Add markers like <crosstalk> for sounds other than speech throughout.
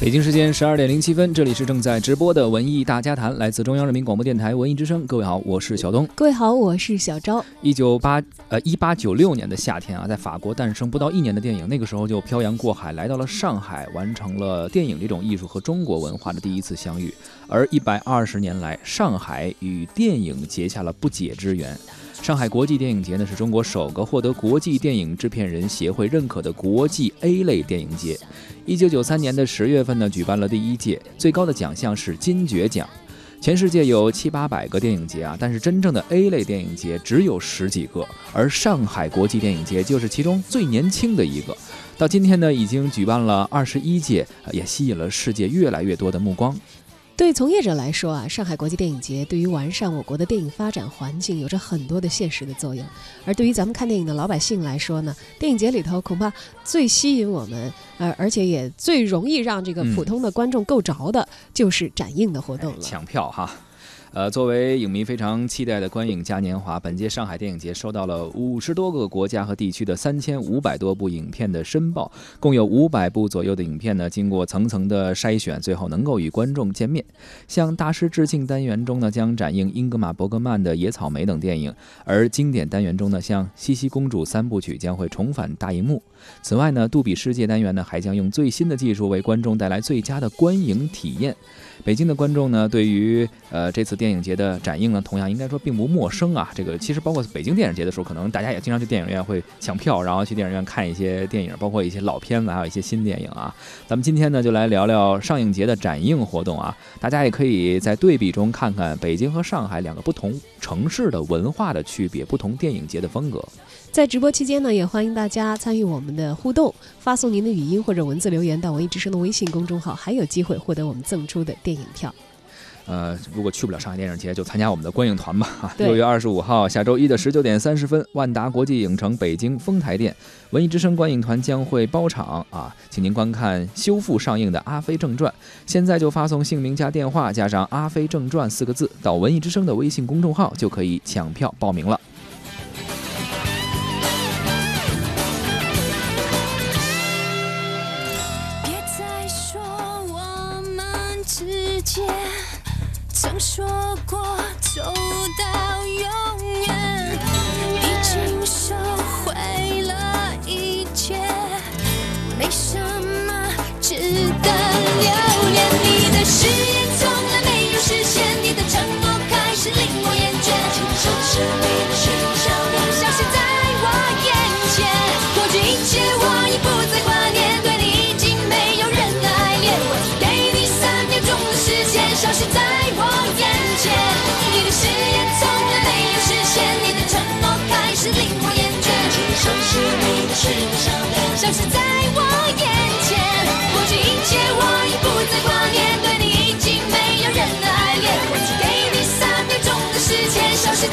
北京时间十二点零七分，这里是正在直播的文艺大家谈，来自中央人民广播电台文艺之声。各位好，我是小东。各位好，我是小昭。一九八呃一八九六年的夏天啊，在法国诞生不到一年的电影，那个时候就漂洋过海来到了上海，完成了电影这种艺术和中国文化的第一次相遇。而一百二十年来，上海与电影结下了不解之缘。上海国际电影节呢，是中国首个获得国际电影制片人协会认可的国际 A 类电影节。一九九三年的十月份呢，举办了第一届，最高的奖项是金爵奖。全世界有七八百个电影节啊，但是真正的 A 类电影节只有十几个，而上海国际电影节就是其中最年轻的一个。到今天呢，已经举办了二十一届，也吸引了世界越来越多的目光。对从业者来说啊，上海国际电影节对于完善我国的电影发展环境有着很多的现实的作用。而对于咱们看电影的老百姓来说呢，电影节里头恐怕最吸引我们，呃，而且也最容易让这个普通的观众够着的，就是展映的活动了。抢票哈。呃，作为影迷非常期待的观影嘉年华，本届上海电影节收到了五十多个国家和地区的三千五百多部影片的申报，共有五百部左右的影片呢，经过层层的筛选，最后能够与观众见面。向大师致敬单元中呢，将展映英格玛·伯格曼的《野草莓》等电影；而经典单元中呢，像《茜茜公主三部曲》将会重返大荧幕。此外呢，杜比世界单元呢，还将用最新的技术为观众带来最佳的观影体验。北京的观众呢，对于呃这次电影节的展映呢，同样应该说并不陌生啊。这个其实包括北京电影节的时候，可能大家也经常去电影院会抢票，然后去电影院看一些电影，包括一些老片子，还有一些新电影啊。咱们今天呢，就来聊聊上映节的展映活动啊。大家也可以在对比中看看北京和上海两个不同城市的文化的区别，不同电影节的风格。在直播期间呢，也欢迎大家参与我们的互动，发送您的语音或者文字留言到文艺之声的微信公众号，还有机会获得我们赠出的电影票。呃，如果去不了上海电影节，就参加我们的观影团吧。<laughs> 啊，六月二十五号下周一的十九点三十分，万达国际影城北京丰台店，文艺之声观影团将会包场啊，请您观看修复上映的《阿飞正传》。现在就发送姓名加电话加上“阿飞正传”四个字到文艺之声的微信公众号，就可以抢票报名了。之间曾说过走到永远，已经收回了一切，没什么值得留恋。你的誓言从来没有实现，你的承诺开始令我厌倦。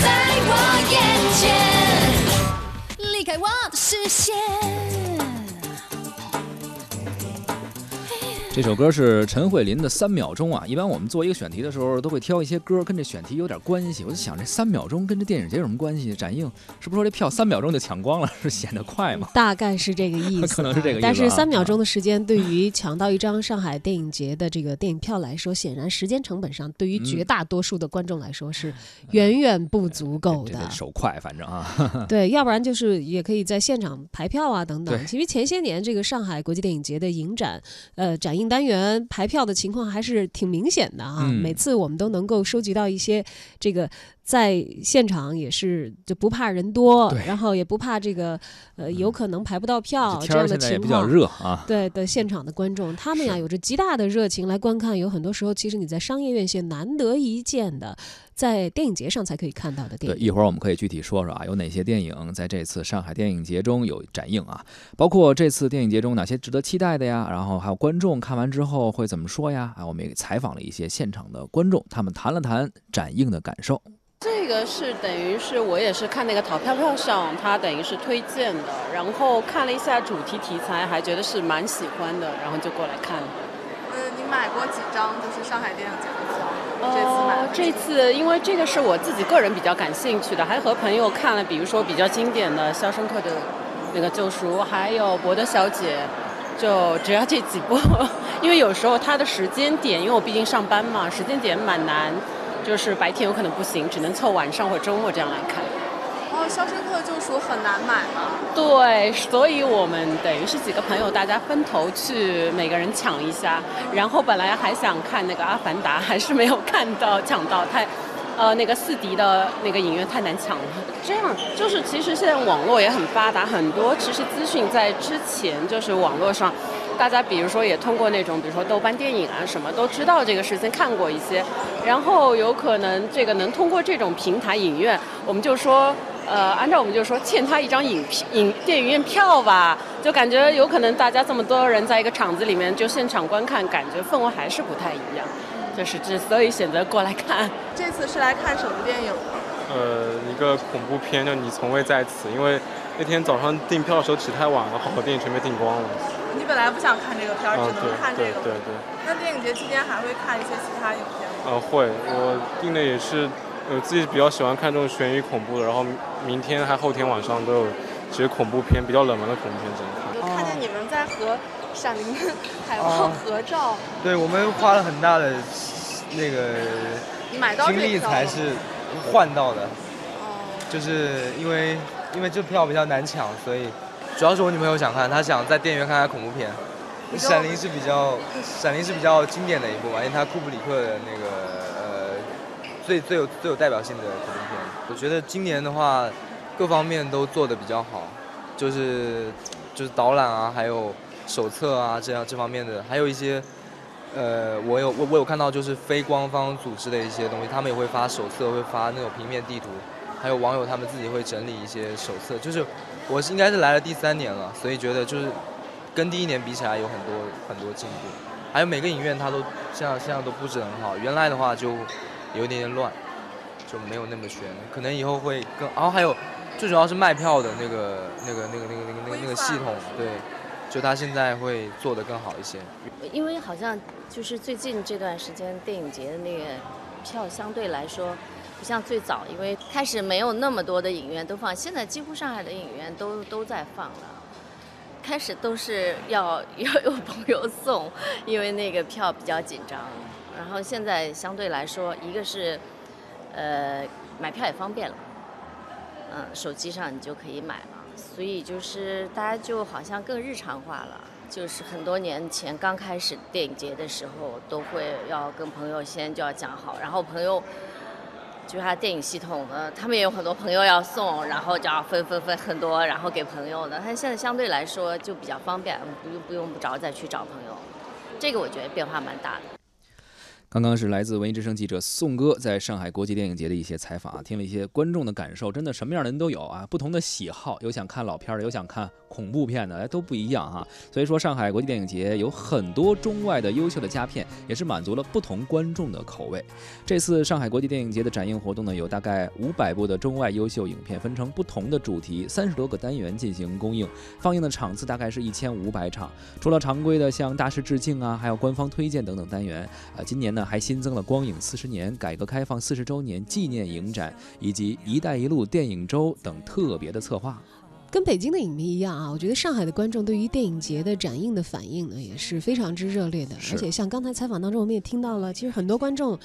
在我眼前，离开我的视线。这首歌是陈慧琳的《三秒钟》啊。一般我们做一个选题的时候，都会挑一些歌跟这选题有点关系。我就想，这三秒钟跟这电影节有什么关系？展映是不是说这票三秒钟就抢光了，是显得快吗？大概是这个意思，可能是这个意思。但是三秒钟的时间，对于抢到一张上海电影节的这个电影票来说，显然时间成本上，对于绝大多数的观众来说是远远不足够的。手快，反正啊。对，要不然就是也可以在现场排票啊等等。其实前些年这个上海国际电影节的影展，呃，展映单元排。票的情况还是挺明显的啊！每次我们都能够收集到一些这个。在现场也是就不怕人多，然后也不怕这个呃有可能排不到票这样的情况。比较热啊。对的，现场的观众他们呀有着极大的热情来观看，有很多时候其实你在商业院线难得一见的，在电影节上才可以看到的电影。对，一会儿我们可以具体说说啊，有哪些电影在这次上海电影节中有展映啊？包括这次电影节中哪些值得期待的呀？然后还有观众看完之后会怎么说呀？啊，我们也采访了一些现场的观众，他们谈了谈展映的感受。这个是等于是我也是看那个淘票票上，它等于是推荐的，然后看了一下主题题材，还觉得是蛮喜欢的，然后就过来看了。呃，你买过几张就是上海电影节的票？这次买呃，这次因为这个是我自己个人比较感兴趣的，还和朋友看了，比如说比较经典的《肖申克的那个救赎》，还有《伯德小姐》，就只要这几部，<laughs> 因为有时候它的时间点，因为我毕竟上班嘛，时间点蛮难，就是白天有可能不行，只能凑晚上或周末这样来看。哦，《肖申克救赎》很难买吗？对，所以我们等于是几个朋友，大家分头去，每个人抢一下。然后本来还想看那个《阿凡达》，还是没有看到抢到，太，呃，那个四 D 的那个影院太难抢了。这样就是，其实现在网络也很发达，很多其实资讯在之前就是网络上。大家比如说也通过那种，比如说豆瓣电影啊什么，都知道这个事情，看过一些，然后有可能这个能通过这种平台影院，我们就说，呃，按照我们就说欠他一张影影电影院票吧，就感觉有可能大家这么多人在一个场子里面就现场观看，感觉氛围还是不太一样，就是之所以选择过来看。<laughs> 这次是来看什么电影呢？呃，一个恐怖片叫《你从未在此》，因为那天早上订票的时候起太晚了，好多电影全被订光了。你本来不想看这个片只能看这个。对对对对。那电影节期间还会看一些其他影片吗？呃，会，我订的也是，我自己比较喜欢看这种悬疑恐怖的，然后明天还后天晚上都有其实恐怖片，比较冷门的恐怖片只能看。就看见你们在和《闪灵 <laughs>》海报合照，对我们花了很大的那个你买到这精力才是换到的，哦，就是因为因为这票比较难抢，所以主要是我女朋友想看，她想在电影院看看恐怖片。闪灵是比较，闪灵是比较经典的一部嘛，因为它库布里克的那个呃最最有最有代表性的恐怖片。我觉得今年的话，各方面都做的比较好，就是就是导览啊，还有手册啊这样这方面的，还有一些呃我有我我有看到就是非官方组织的一些东西，他们也会发手册，会发那种平面地图，还有网友他们自己会整理一些手册，就是我应该是来了第三年了，所以觉得就是跟第一年比起来有很多很多进步，还有每个影院它都现在现在都布置很好，原来的话就有一点点乱，就没有那么全，可能以后会更，然后还有最主要是卖票的那个那个那个那个那个那个那个系统，对，就它现在会做得更好一些。因为好像就是最近这段时间电影节的那个票相对来说不像最早，因为开始没有那么多的影院都放，现在几乎上海的影院都都在放了。开始都是要 <laughs> 要有朋友送，因为那个票比较紧张。然后现在相对来说，一个是呃买票也方便了，嗯，手机上你就可以买了，所以就是大家就好像更日常化了。就是很多年前刚开始电影节的时候，都会要跟朋友先就要讲好，然后朋友就是他电影系统的，他们也有很多朋友要送，然后就要分分分很多，然后给朋友的。但现在相对来说就比较方便，不用不用不着再去找朋友，这个我觉得变化蛮大的。刚刚是来自文艺之声记者宋哥在上海国际电影节的一些采访啊，听了一些观众的感受，真的什么样的人都有啊，不同的喜好，有想看老片的，有想看恐怖片的，哎，都不一样哈。所以说，上海国际电影节有很多中外的优秀的佳片，也是满足了不同观众的口味。这次上海国际电影节的展映活动呢，有大概五百部的中外优秀影片，分成不同的主题，三十多个单元进行公映，放映的场次大概是一千五百场。除了常规的像大师致敬啊，还有官方推荐等等单元，啊，今年呢还新增了光影四十年、改革开放四十周年纪念影展以及“一带一路”电影周等特别的策划。跟北京的影迷一样啊，我觉得上海的观众对于电影节的展映的反应呢，也是非常之热烈的。而且像刚才采访当中，我们也听到了，其实很多观众。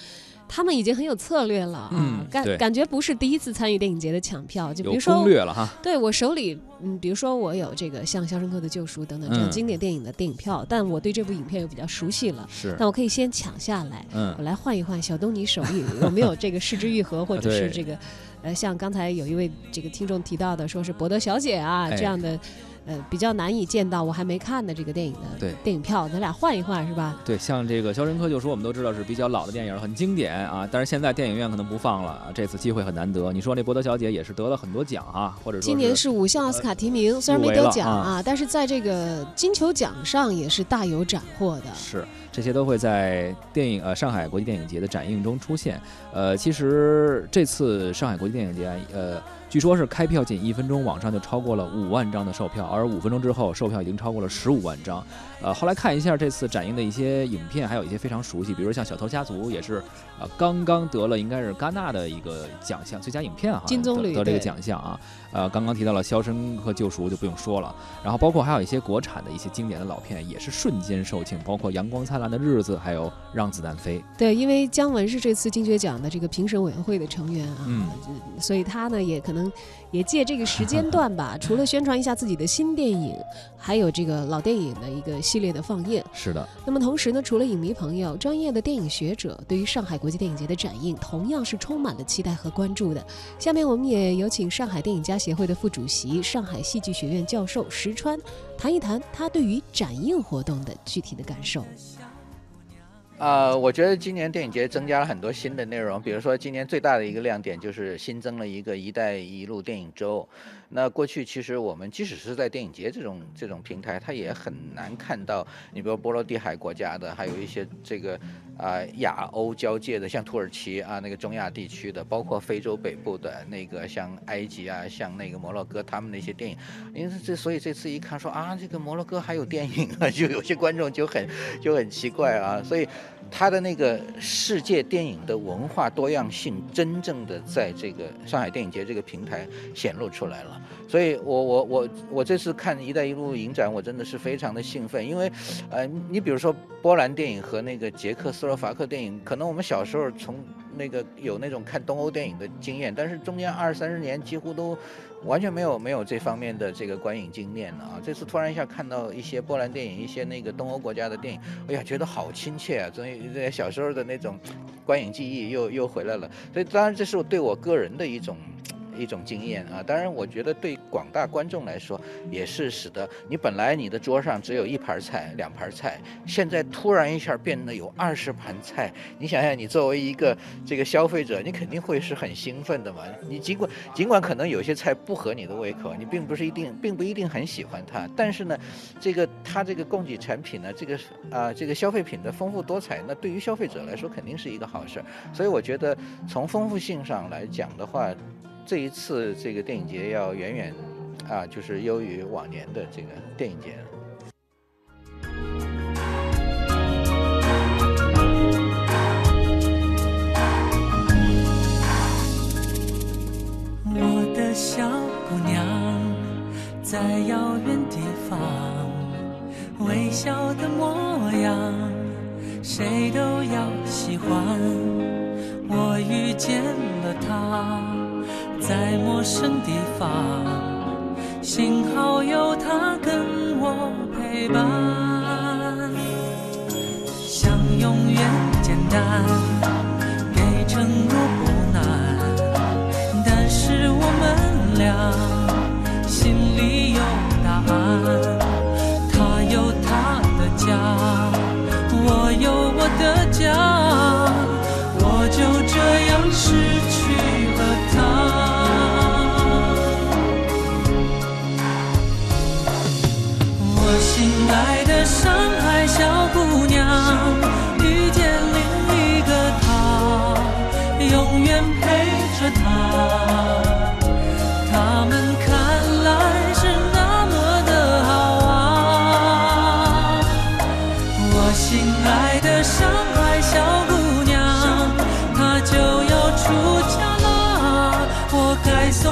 他们已经很有策略了啊，嗯感感觉不是第一次参与电影节的抢票，就比如说攻略了哈，对我手里，嗯，比如说我有这个像《肖申克的救赎》等等这样嗯经典电影的电影票，但我对这部影片又比较熟悉了，是，那我可以先抢下来，嗯。我来换一换小东尼手里有没有这个失之愈合，或者 <laughs> 是这个，呃，像刚才有一位这个听众提到的，说是博德小姐啊、哎。这样的，呃，比较难以见到我还没看的这个电影的对电影票，咱俩换一换是吧？对，像这个《肖申克救赎》，我们都知道是比较老的电影，很经典啊。但是现在电影院可能不放了啊，这次机会很难得。你说那伯德小姐也是得了很多奖啊，或者说今年是五项奥斯卡提名，虽然没得奖啊，但是在这个金球奖上也是大有斩获的。是这些都会在电影呃上海国际电影节的展映中出现。呃，其实这次上海国际电影节，呃。据说，是开票仅一分钟，网上就超过了五万张的售票，而五分钟之后，售票已经超过了十五万张。呃，后来看一下这次展映的一些影片，还有一些非常熟悉，比如像《小偷家族》，也是呃刚刚得了应该是戛纳的一个奖项，最佳影片啊，金棕榈得这个奖项啊。呃，刚刚提到了《肖申克救赎》，就不用说了。然后包括还有一些国产的一些经典的老片，也是瞬间售罄，包括《阳光灿烂的日子》，还有《让子弹飞》。对，因为姜文是这次金爵奖的这个评审委员会的成员啊，嗯，所以他呢也可能。也借这个时间段吧，<laughs> 除了宣传一下自己的新电影，还有这个老电影的一个系列的放映。是的。那么同时呢，除了影迷朋友，专业的电影学者对于上海国际电影节的展映同样是充满了期待和关注的。下面我们也有请上海电影家协会的副主席、上海戏剧学院教授石川谈一谈他对于展映活动的具体的感受。呃，我觉得今年电影节增加了很多新的内容，比如说今年最大的一个亮点就是新增了一个“一带一路”电影周。那过去其实我们即使是在电影节这种这种平台，它也很难看到。你比如波罗的海国家的，还有一些这个啊亚欧交界的，像土耳其啊那个中亚地区的，包括非洲北部的那个像埃及啊，像那个摩洛哥他们那些电影。因为这所以这次一看说啊这个摩洛哥还有电影啊，就有些观众就很就很奇怪啊。所以他的那个世界电影的文化多样性，真正的在这个上海电影节这个平台显露出来了。所以，我我我我这次看“一带一路”影展，我真的是非常的兴奋，因为，呃，你比如说波兰电影和那个捷克斯洛伐克电影，可能我们小时候从那个有那种看东欧电影的经验，但是中间二三十年几乎都完全没有没有这方面的这个观影经验了啊！这次突然一下看到一些波兰电影，一些那个东欧国家的电影，哎呀，觉得好亲切啊！所以这小时候的那种观影记忆又又回来了。所以，当然这是对我个人的一种。一种经验啊，当然，我觉得对广大观众来说，也是使得你本来你的桌上只有一盘菜、两盘菜，现在突然一下变得有二十盘菜。你想想，你作为一个这个消费者，你肯定会是很兴奋的嘛。你尽管尽管可能有些菜不合你的胃口，你并不是一定并不一定很喜欢它，但是呢，这个它这个供给产品呢，这个啊这个消费品的丰富多彩，那对于消费者来说肯定是一个好事儿。所以我觉得从丰富性上来讲的话。这一次这个电影节要远远啊，就是优于往年的这个电影节。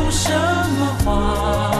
有什么话。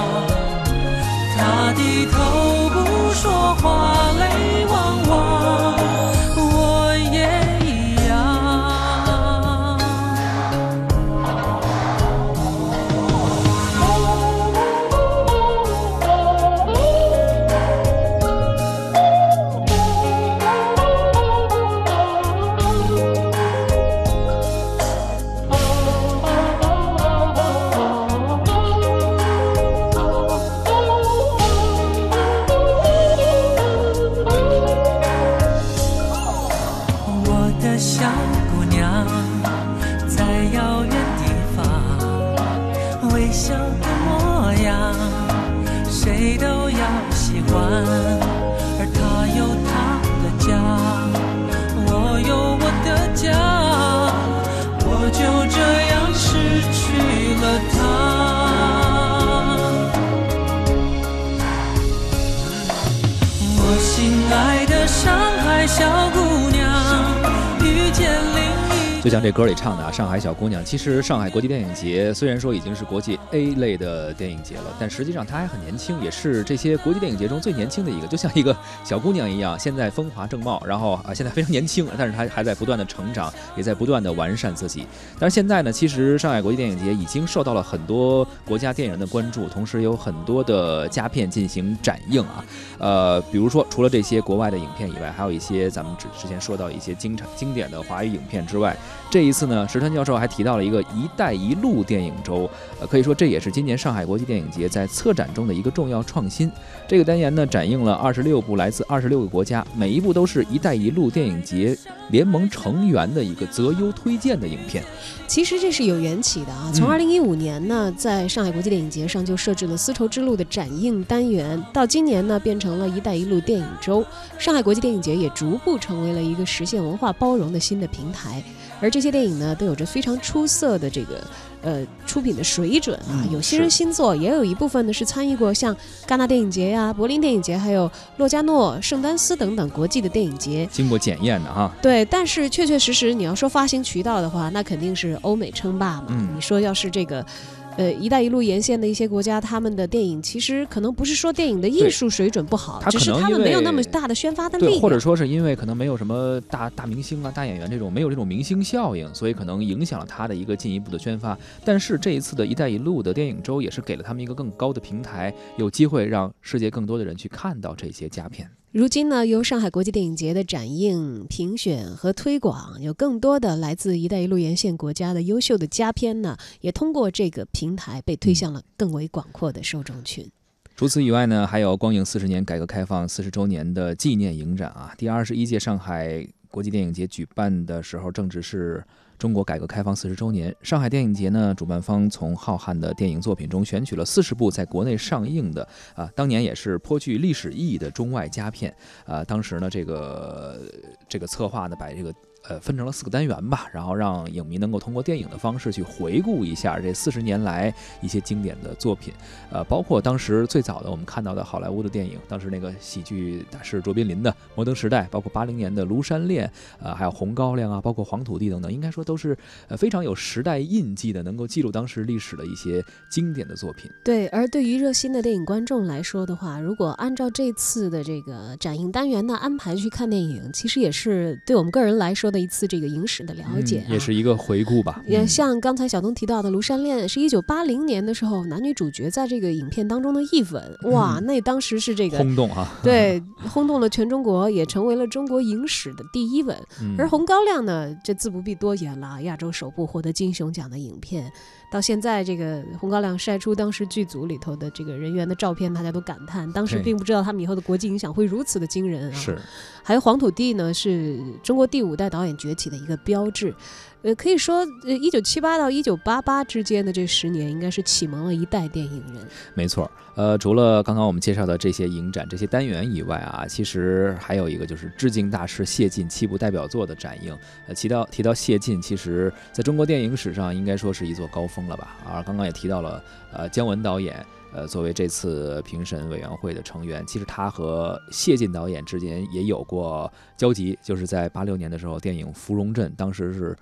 像这歌里唱的啊，《上海小姑娘》。其实上海国际电影节虽然说已经是国际 A 类的电影节了，但实际上它还很年轻，也是这些国际电影节中最年轻的一个，就像一个小姑娘一样，现在风华正茂，然后啊现在非常年轻，但是她还在不断的成长，也在不断的完善自己。但是现在呢，其实上海国际电影节已经受到了很多国家电影人的关注，同时有很多的佳片进行展映啊。呃，比如说除了这些国外的影片以外，还有一些咱们之之前说到一些经常经典的华语影片之外，这一次呢，石川教授还提到了一个“一带一路”电影周，呃，可以说这也是今年上海国际电影节在策展中的一个重要创新。这个单元呢，展映了二十六部来自二十六个国家，每一部都是一带一路电影节联盟成员的一个择优推荐的影片。其实这是有缘起的啊，从二零一五年呢，在上海国际电影节上就设置了丝绸之路的展映单元，到今年呢，变成了一带一路电影周，上海国际电影节也逐步成为了一个实现文化包容的新的平台。而这些电影呢，都有着非常出色的这个呃出品的水准啊，有些人新作，也有一部分呢是参与过像戛纳电影节呀、柏林电影节，还有洛加诺、圣丹斯等等国际的电影节，经过检验的哈。对，但是确确实实你要说发行渠道的话，那肯定是欧美称霸嘛。你说要是这个。呃，“一带一路”沿线的一些国家，他们的电影其实可能不是说电影的艺术水准不好，只是他们没有那么大的宣发的力，或者说是因为可能没有什么大大明星啊、大演员这种没有这种明星效应，所以可能影响了他的一个进一步的宣发。但是这一次的一带一路的电影周也是给了他们一个更高的平台，有机会让世界更多的人去看到这些佳片。如今呢，由上海国际电影节的展映、评选和推广，有更多的来自“一带一路”沿线国家的优秀的佳片呢，也通过这个平台被推向了更为广阔的受众群。除此以外呢，还有光影四十年改革开放四十周年的纪念影展啊。第二十一届上海国际电影节举办的时候，正值是。中国改革开放四十周年，上海电影节呢，主办方从浩瀚的电影作品中选取了四十部在国内上映的啊，当年也是颇具历史意义的中外佳片啊。当时呢，这个这个策划呢，把这个。呃，分成了四个单元吧，然后让影迷能够通过电影的方式去回顾一下这四十年来一些经典的作品，呃，包括当时最早的我们看到的好莱坞的电影，当时那个喜剧大师卓别林的《摩登时代》，包括八零年的《庐山恋》，呃，还有《红高粱》啊，包括《黄土地》等等，应该说都是呃非常有时代印记的，能够记录当时历史的一些经典的作品。对，而对于热心的电影观众来说的话，如果按照这次的这个展映单元的安排去看电影，其实也是对我们个人来说。的一次这个影史的了解，也是一个回顾吧。也像刚才小东提到的《庐山恋》，是一九八零年的时候，男女主角在这个影片当中的一吻，哇，那当时是这个轰动啊，对，<laughs> 轰动了全中国，也成为了中国影史的第一吻。而《红高粱》呢，这自不必多言了，亚洲首部获得金熊奖的影片。到现在，这个红高粱晒出当时剧组里头的这个人员的照片，大家都感叹，当时并不知道他们以后的国际影响会如此的惊人啊！是，还有黄土地呢，是中国第五代导导演崛起的一个标志。呃，可以说，呃，一九七八到一九八八之间的这十年，应该是启蒙了一代电影人。没错，呃，除了刚刚我们介绍的这些影展、这些单元以外啊，其实还有一个就是致敬大师谢晋七部代表作的展映。呃，提到提到谢晋，其实在中国电影史上应该说是一座高峰了吧？而刚刚也提到了，呃，姜文导演，呃，作为这次评审委员会的成员，其实他和谢晋导演之间也有过交集，就是在八六年的时候，电影《芙蓉镇》当时是。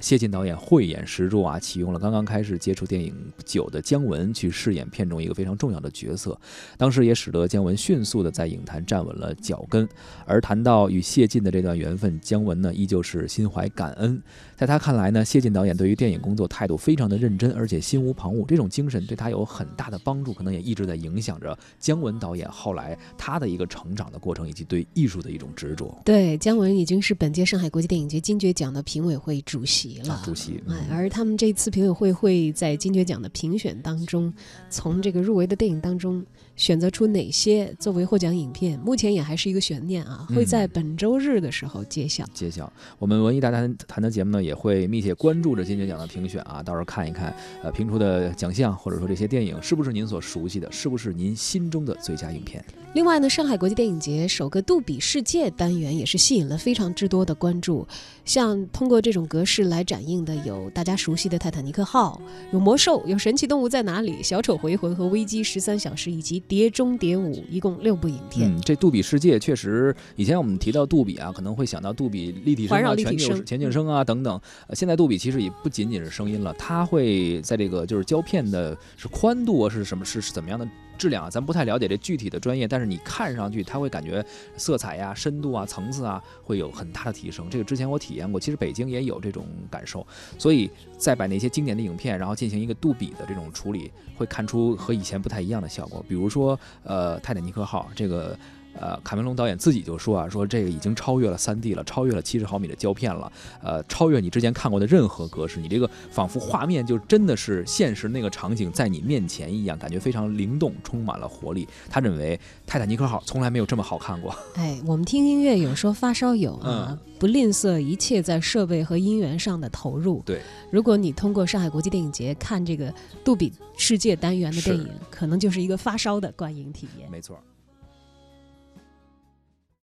谢晋导演慧眼识珠啊，启用了刚刚开始接触电影不久的姜文去饰演片中一个非常重要的角色，当时也使得姜文迅速的在影坛站稳了脚跟。而谈到与谢晋的这段缘分，姜文呢依旧是心怀感恩。在他看来呢，谢晋导演对于电影工作态度非常的认真，而且心无旁骛，这种精神对他有很大的帮助，可能也一直在影响着姜文导演后来他的一个成长的过程，以及对艺术的一种执着。对，姜文已经是本届上海国际电影节金爵奖的评委会主席了。主席，哎，而他们这次评委会会在金爵奖的评选当中，从这个入围的电影当中选择出哪些作为获奖影片，目前也还是一个悬念啊，会在本周日的时候揭晓。揭晓。我们文艺大谈谈的节目呢？也会密切关注着金爵奖的评选啊，到时候看一看，呃，评出的奖项或者说这些电影是不是您所熟悉的，是不是您心中的最佳影片？另外呢，上海国际电影节首个杜比世界单元也是吸引了非常之多的关注，像通过这种格式来展映的有大家熟悉的《泰坦尼克号》，有《魔兽》，有《神奇动物在哪里》，《小丑回魂》和《危机十三小时》，以及《碟中谍五》，一共六部影片。嗯，这杜比世界确实，以前我们提到杜比啊，可能会想到杜比立体声啊、全景全景声啊等等。呃，现在杜比其实也不仅仅是声音了，它会在这个就是胶片的是宽度啊，是什么是是怎么样的？质量啊，咱不太了解这具体的专业，但是你看上去它会感觉色彩呀、深度啊、层次啊会有很大的提升。这个之前我体验过，其实北京也有这种感受。所以再把那些经典的影片，然后进行一个杜比的这种处理，会看出和以前不太一样的效果。比如说，呃，泰坦尼克号这个。呃，卡梅隆导演自己就说啊，说这个已经超越了三 D 了，超越了七十毫米的胶片了，呃，超越你之前看过的任何格式，你这个仿佛画面就真的是现实那个场景在你面前一样，感觉非常灵动，充满了活力。他认为泰坦尼克号从来没有这么好看过。哎，我们听音乐有说发烧友啊，不吝啬一切在设备和音源上的投入。对，如果你通过上海国际电影节看这个杜比世界单元的电影，可能就是一个发烧的观影体验。没错。